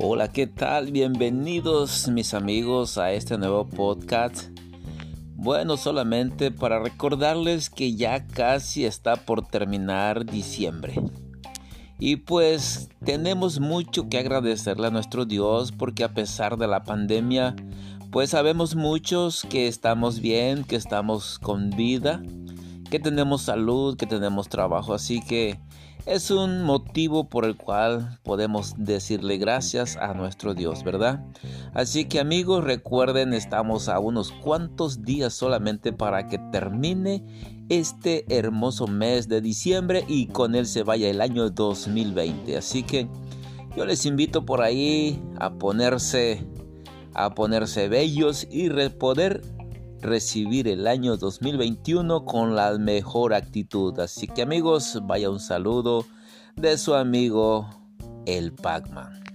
Hola, ¿qué tal? Bienvenidos mis amigos a este nuevo podcast. Bueno, solamente para recordarles que ya casi está por terminar diciembre. Y pues tenemos mucho que agradecerle a nuestro Dios porque a pesar de la pandemia, pues sabemos muchos que estamos bien, que estamos con vida, que tenemos salud, que tenemos trabajo. Así que es un motivo por el cual podemos decirle gracias a nuestro Dios, ¿verdad? Así que amigos, recuerden, estamos a unos cuantos días solamente para que termine este hermoso mes de diciembre y con él se vaya el año 2020. Así que yo les invito por ahí a ponerse a ponerse bellos y poder recibir el año 2021 con la mejor actitud. Así que amigos, vaya un saludo de su amigo el Pacman.